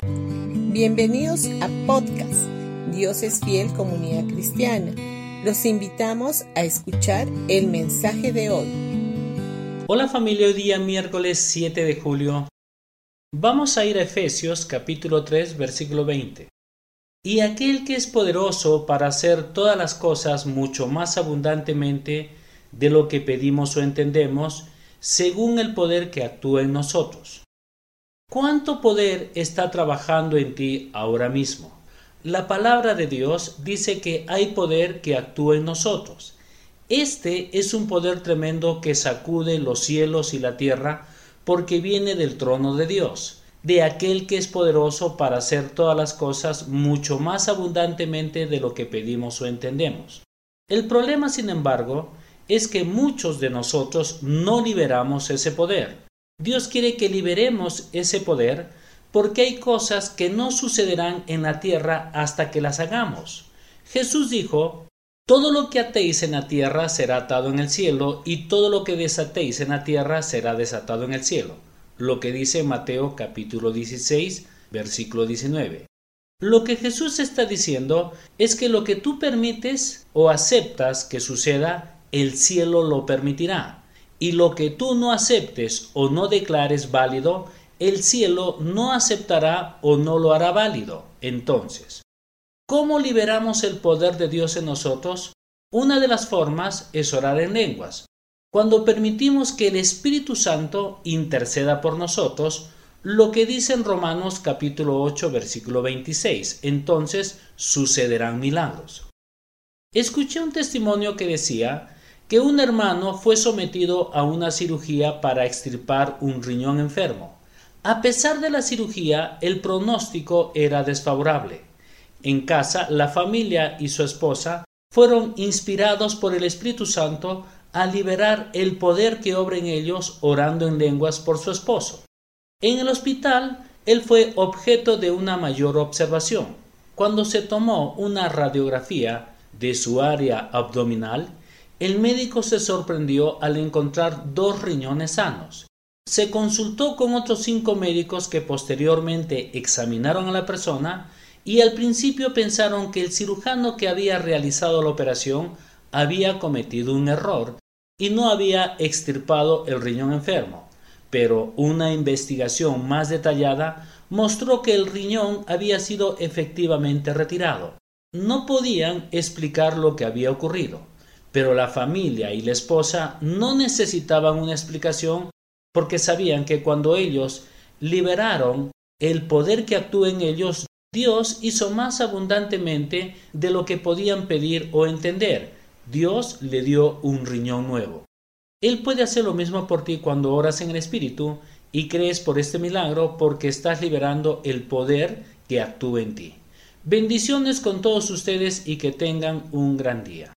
Bienvenidos a podcast Dios es fiel comunidad cristiana. Los invitamos a escuchar el mensaje de hoy. Hola familia, hoy día miércoles 7 de julio. Vamos a ir a Efesios capítulo 3 versículo 20. Y aquel que es poderoso para hacer todas las cosas mucho más abundantemente de lo que pedimos o entendemos, según el poder que actúa en nosotros. ¿Cuánto poder está trabajando en ti ahora mismo? La palabra de Dios dice que hay poder que actúa en nosotros. Este es un poder tremendo que sacude los cielos y la tierra porque viene del trono de Dios, de aquel que es poderoso para hacer todas las cosas mucho más abundantemente de lo que pedimos o entendemos. El problema, sin embargo, es que muchos de nosotros no liberamos ese poder. Dios quiere que liberemos ese poder porque hay cosas que no sucederán en la tierra hasta que las hagamos. Jesús dijo, todo lo que atéis en la tierra será atado en el cielo, y todo lo que desatéis en la tierra será desatado en el cielo. Lo que dice Mateo capítulo 16, versículo 19. Lo que Jesús está diciendo es que lo que tú permites o aceptas que suceda, el cielo lo permitirá y lo que tú no aceptes o no declares válido, el cielo no aceptará o no lo hará válido. Entonces, ¿cómo liberamos el poder de Dios en nosotros? Una de las formas es orar en lenguas. Cuando permitimos que el Espíritu Santo interceda por nosotros, lo que dice en Romanos capítulo 8 versículo 26, entonces sucederán milagros. Escuché un testimonio que decía que un hermano fue sometido a una cirugía para extirpar un riñón enfermo. A pesar de la cirugía, el pronóstico era desfavorable. En casa, la familia y su esposa fueron inspirados por el Espíritu Santo a liberar el poder que obra en ellos orando en lenguas por su esposo. En el hospital, él fue objeto de una mayor observación. Cuando se tomó una radiografía de su área abdominal, el médico se sorprendió al encontrar dos riñones sanos. Se consultó con otros cinco médicos que posteriormente examinaron a la persona y al principio pensaron que el cirujano que había realizado la operación había cometido un error y no había extirpado el riñón enfermo. Pero una investigación más detallada mostró que el riñón había sido efectivamente retirado. No podían explicar lo que había ocurrido. Pero la familia y la esposa no necesitaban una explicación porque sabían que cuando ellos liberaron el poder que actúa en ellos, Dios hizo más abundantemente de lo que podían pedir o entender. Dios le dio un riñón nuevo. Él puede hacer lo mismo por ti cuando oras en el Espíritu y crees por este milagro porque estás liberando el poder que actúa en ti. Bendiciones con todos ustedes y que tengan un gran día.